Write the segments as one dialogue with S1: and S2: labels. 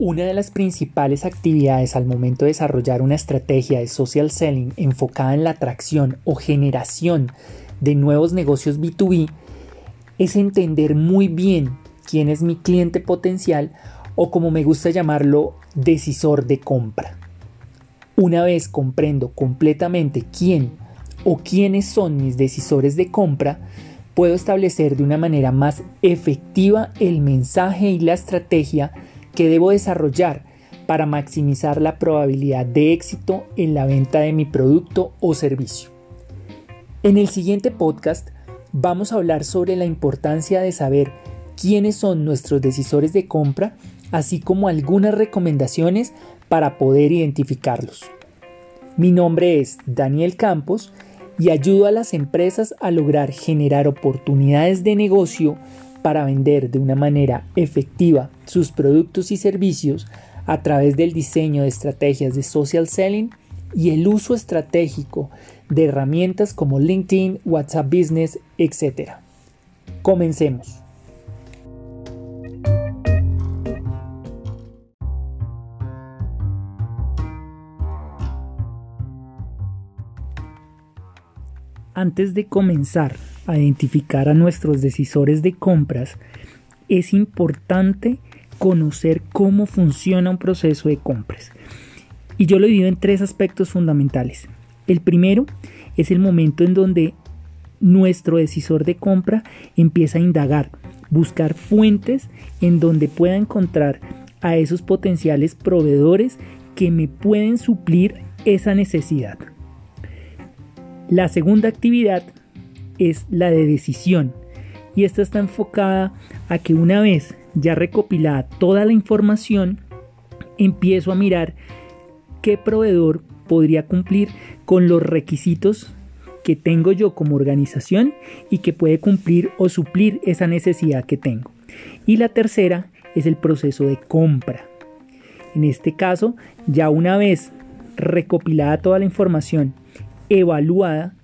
S1: Una de las principales actividades al momento de desarrollar una estrategia de social selling enfocada en la atracción o generación de nuevos negocios B2B es entender muy bien quién es mi cliente potencial o como me gusta llamarlo, decisor de compra. Una vez comprendo completamente quién o quiénes son mis decisores de compra, puedo establecer de una manera más efectiva el mensaje y la estrategia que debo desarrollar para maximizar la probabilidad de éxito en la venta de mi producto o servicio. En el siguiente podcast vamos a hablar sobre la importancia de saber quiénes son nuestros decisores de compra, así como algunas recomendaciones para poder identificarlos. Mi nombre es Daniel Campos y ayudo a las empresas a lograr generar oportunidades de negocio para vender de una manera efectiva sus productos y servicios a través del diseño de estrategias de social selling y el uso estratégico de herramientas como LinkedIn, WhatsApp Business, etc. Comencemos. Antes de comenzar a identificar a nuestros decisores de compras, es importante conocer cómo funciona un proceso de compras. Y yo lo divido en tres aspectos fundamentales. El primero es el momento en donde nuestro decisor de compra empieza a indagar, buscar fuentes en donde pueda encontrar a esos potenciales proveedores que me pueden suplir esa necesidad. La segunda actividad es la de decisión y esta está enfocada a que una vez ya recopilada toda la información, empiezo a mirar qué proveedor podría cumplir con los requisitos que tengo yo como organización y que puede cumplir o suplir esa necesidad que tengo. Y la tercera es el proceso de compra. En este caso, ya una vez recopilada toda la información, evaluada,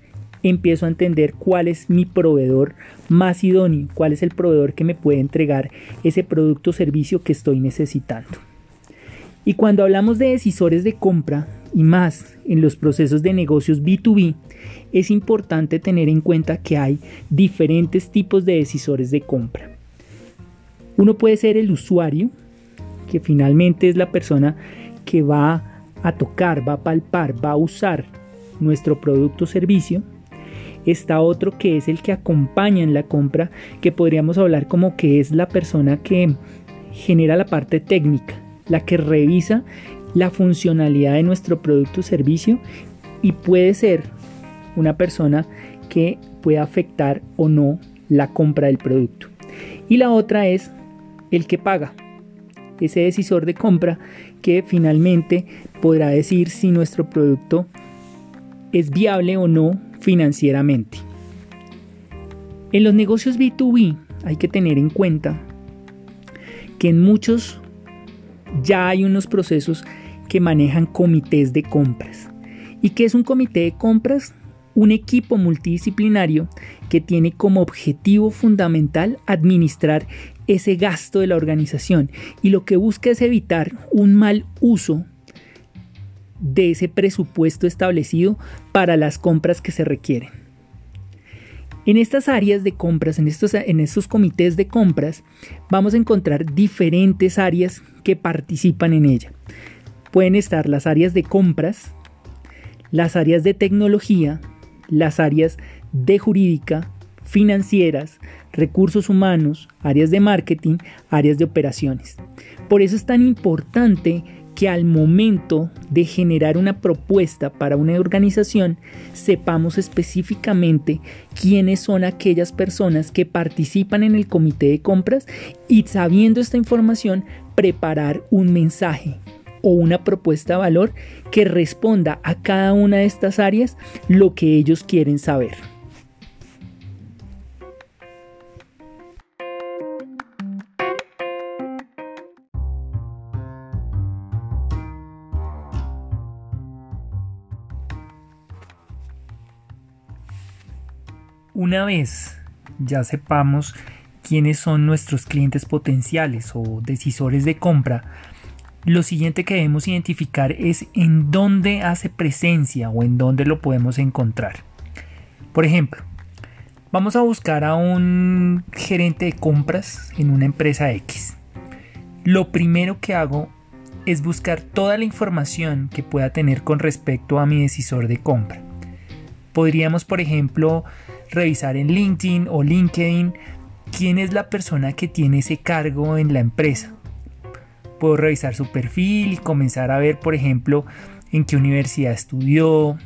S1: empiezo a entender cuál es mi proveedor más idóneo, cuál es el proveedor que me puede entregar ese producto o servicio que estoy necesitando. Y cuando hablamos de decisores de compra y más en los procesos de negocios B2B, es importante tener en cuenta que hay diferentes tipos de decisores de compra. Uno puede ser el usuario, que finalmente es la persona que va a tocar, va a palpar, va a usar nuestro producto o servicio está otro que es el que acompaña en la compra, que podríamos hablar como que es la persona que genera la parte técnica, la que revisa la funcionalidad de nuestro producto o servicio y puede ser una persona que pueda afectar o no la compra del producto. Y la otra es el que paga, ese decisor de compra que finalmente podrá decir si nuestro producto es viable o no financieramente. En los negocios B2B hay que tener en cuenta que en muchos ya hay unos procesos que manejan comités de compras. ¿Y qué es un comité de compras? Un equipo multidisciplinario que tiene como objetivo fundamental administrar ese gasto de la organización y lo que busca es evitar un mal uso de ese presupuesto establecido para las compras que se requieren. En estas áreas de compras, en estos, en estos comités de compras, vamos a encontrar diferentes áreas que participan en ella. Pueden estar las áreas de compras, las áreas de tecnología, las áreas de jurídica, financieras, recursos humanos, áreas de marketing, áreas de operaciones. Por eso es tan importante que al momento de generar una propuesta para una organización sepamos específicamente quiénes son aquellas personas que participan en el comité de compras y sabiendo esta información preparar un mensaje o una propuesta de valor que responda a cada una de estas áreas lo que ellos quieren saber. Una vez ya sepamos quiénes son nuestros clientes potenciales o decisores de compra, lo siguiente que debemos identificar es en dónde hace presencia o en dónde lo podemos encontrar. Por ejemplo, vamos a buscar a un gerente de compras en una empresa X. Lo primero que hago es buscar toda la información que pueda tener con respecto a mi decisor de compra. Podríamos, por ejemplo, revisar en LinkedIn o LinkedIn quién es la persona que tiene ese cargo en la empresa Puedo revisar su perfil y comenzar a ver, por ejemplo, en qué universidad estudió,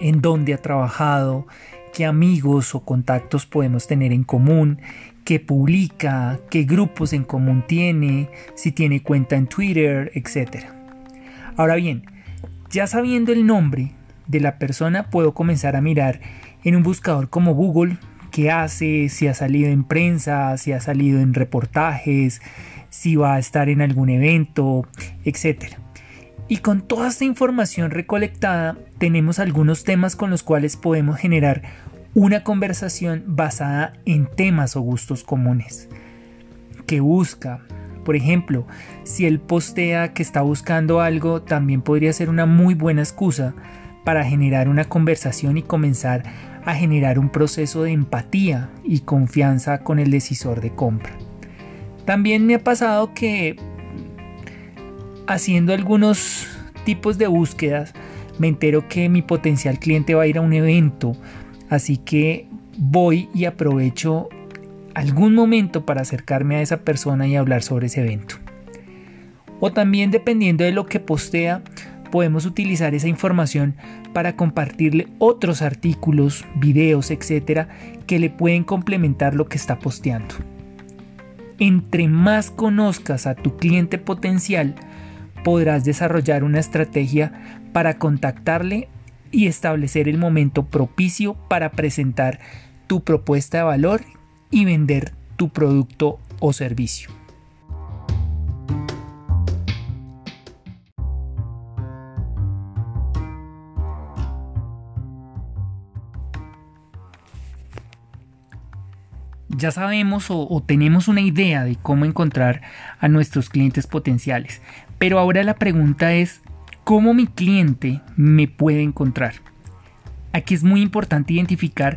S1: en dónde ha trabajado, qué amigos o contactos podemos tener en común, qué publica, qué grupos en común tiene, si tiene cuenta en Twitter, etc. Ahora bien, ya sabiendo el nombre de la persona, puedo comenzar a mirar en un buscador como Google qué hace, si ha salido en prensa, si ha salido en reportajes, si va a estar en algún evento, etc. Y con toda esta información recolectada tenemos algunos temas con los cuales podemos generar una conversación basada en temas o gustos comunes. ¿Qué busca? Por ejemplo, si él postea que está buscando algo, también podría ser una muy buena excusa para generar una conversación y comenzar a generar un proceso de empatía y confianza con el decisor de compra. También me ha pasado que haciendo algunos tipos de búsquedas me entero que mi potencial cliente va a ir a un evento, así que voy y aprovecho algún momento para acercarme a esa persona y hablar sobre ese evento. O también dependiendo de lo que postea, podemos utilizar esa información para compartirle otros artículos, videos, etcétera, que le pueden complementar lo que está posteando. Entre más conozcas a tu cliente potencial, podrás desarrollar una estrategia para contactarle y establecer el momento propicio para presentar tu propuesta de valor y vender tu producto o servicio. Ya sabemos o, tenemos una idea de cómo encontrar a nuestros clientes potenciales. Pero ahora la pregunta es, ¿cómo mi cliente me puede encontrar? Aquí es muy importante identificar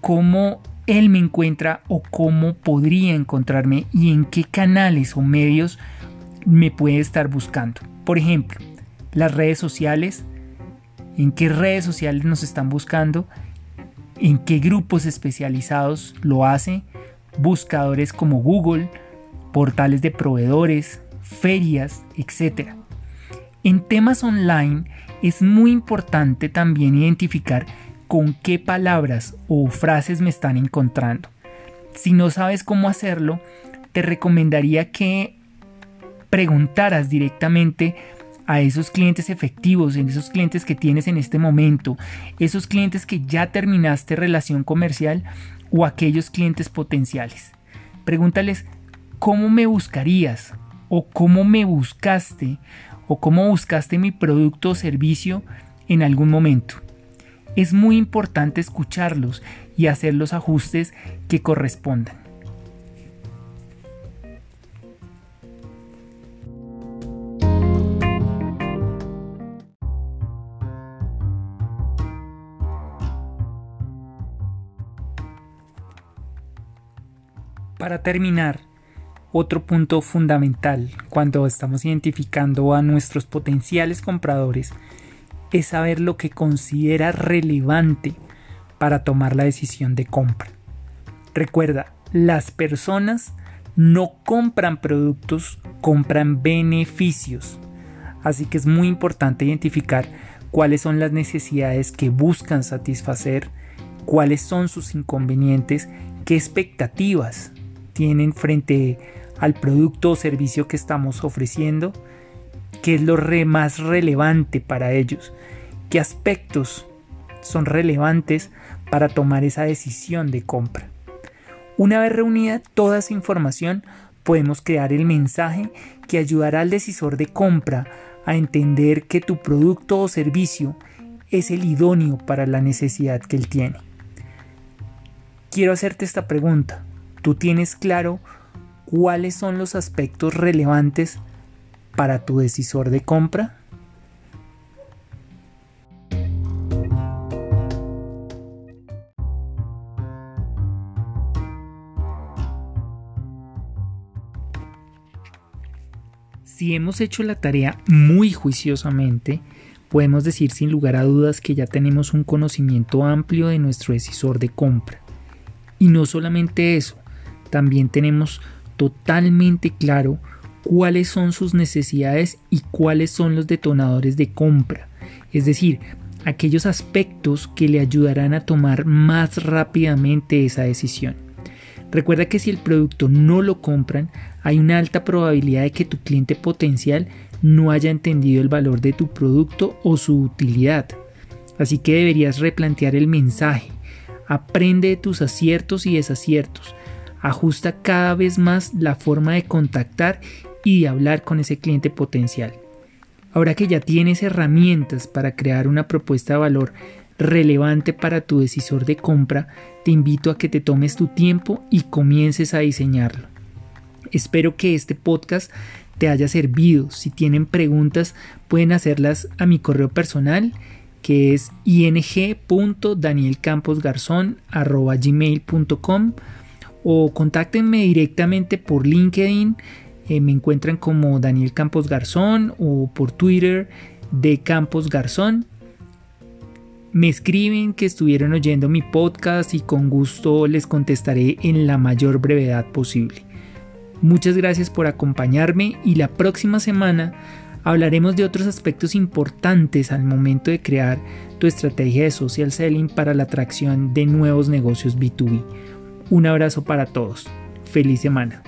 S1: cómo él me encuentra o cómo podría encontrarme y en qué canales o medios me puede estar buscando. Por ejemplo, las redes sociales, en qué redes sociales nos están buscando, en qué grupos especializados lo hace, buscadores como Google, portales de proveedores, ferias, etc. En temas online es muy importante también identificar con qué palabras o frases me están encontrando. Si no sabes cómo hacerlo, te recomendaría que preguntaras directamente a esos clientes efectivos, en esos clientes que tienes en este momento, esos clientes que ya terminaste relación comercial o aquellos clientes potenciales. Pregúntales cómo me buscarías o cómo me buscaste o cómo buscaste mi producto o servicio en algún momento. Es muy importante escucharlos y hacer los ajustes que correspondan. Para terminar, otro punto fundamental cuando estamos identificando a nuestros potenciales compradores es saber lo que considera relevante para tomar la decisión de compra. Recuerda, las personas no compran productos, compran beneficios. Así que es muy importante identificar cuáles son las necesidades que buscan satisfacer, cuáles son sus inconvenientes, qué expectativas tienen frente al producto o servicio que estamos ofreciendo, qué es lo más relevante para ellos, qué aspectos son relevantes para tomar esa decisión de compra. Una vez reunida toda esa información, podemos crear el mensaje que ayudará al decisor de compra a entender que tu producto o servicio es el idóneo para la necesidad que él tiene. Quiero hacerte esta pregunta tú tienes claro cuáles son los aspectos relevantes para tu decisor de compra? Si hemos hecho la tarea muy juiciosamente, podemos decir sin lugar a dudas que ya tenemos un conocimiento amplio de nuestro decisor de compra. Y no solamente eso, también tenemos totalmente claro cuáles son sus necesidades y cuáles son los detonadores de compra, es decir, aquellos aspectos que le ayudarán a tomar más rápidamente esa decisión. Recuerda que si el producto no lo compran, hay una alta probabilidad de que tu cliente potencial no haya entendido el valor de tu producto o su utilidad. Así que deberías replantear el mensaje. Aprende de tus aciertos y desaciertos. Ajusta cada vez más la forma de contactar y de hablar con ese cliente potencial. Ahora que ya tienes herramientas para crear una propuesta de valor relevante para tu decisor de compra, te invito a que te tomes tu tiempo y comiences a diseñarlo. Espero que este podcast te haya servido. Si tienen preguntas, pueden hacerlas a mi correo personal que es ing.danielcamposgarzón.gmail.com o contáctenme directamente por LinkedIn. Eh, me encuentran como Daniel Campos Garzón o por Twitter de Campos Garzón. Me escriben que estuvieron oyendo mi podcast y con gusto les contestaré en la mayor brevedad posible. Muchas gracias por acompañarme y la próxima semana hablaremos de otros aspectos importantes al momento de crear tu estrategia de social selling para la atracción de nuevos negocios B2B. Un abrazo para todos. Feliz semana.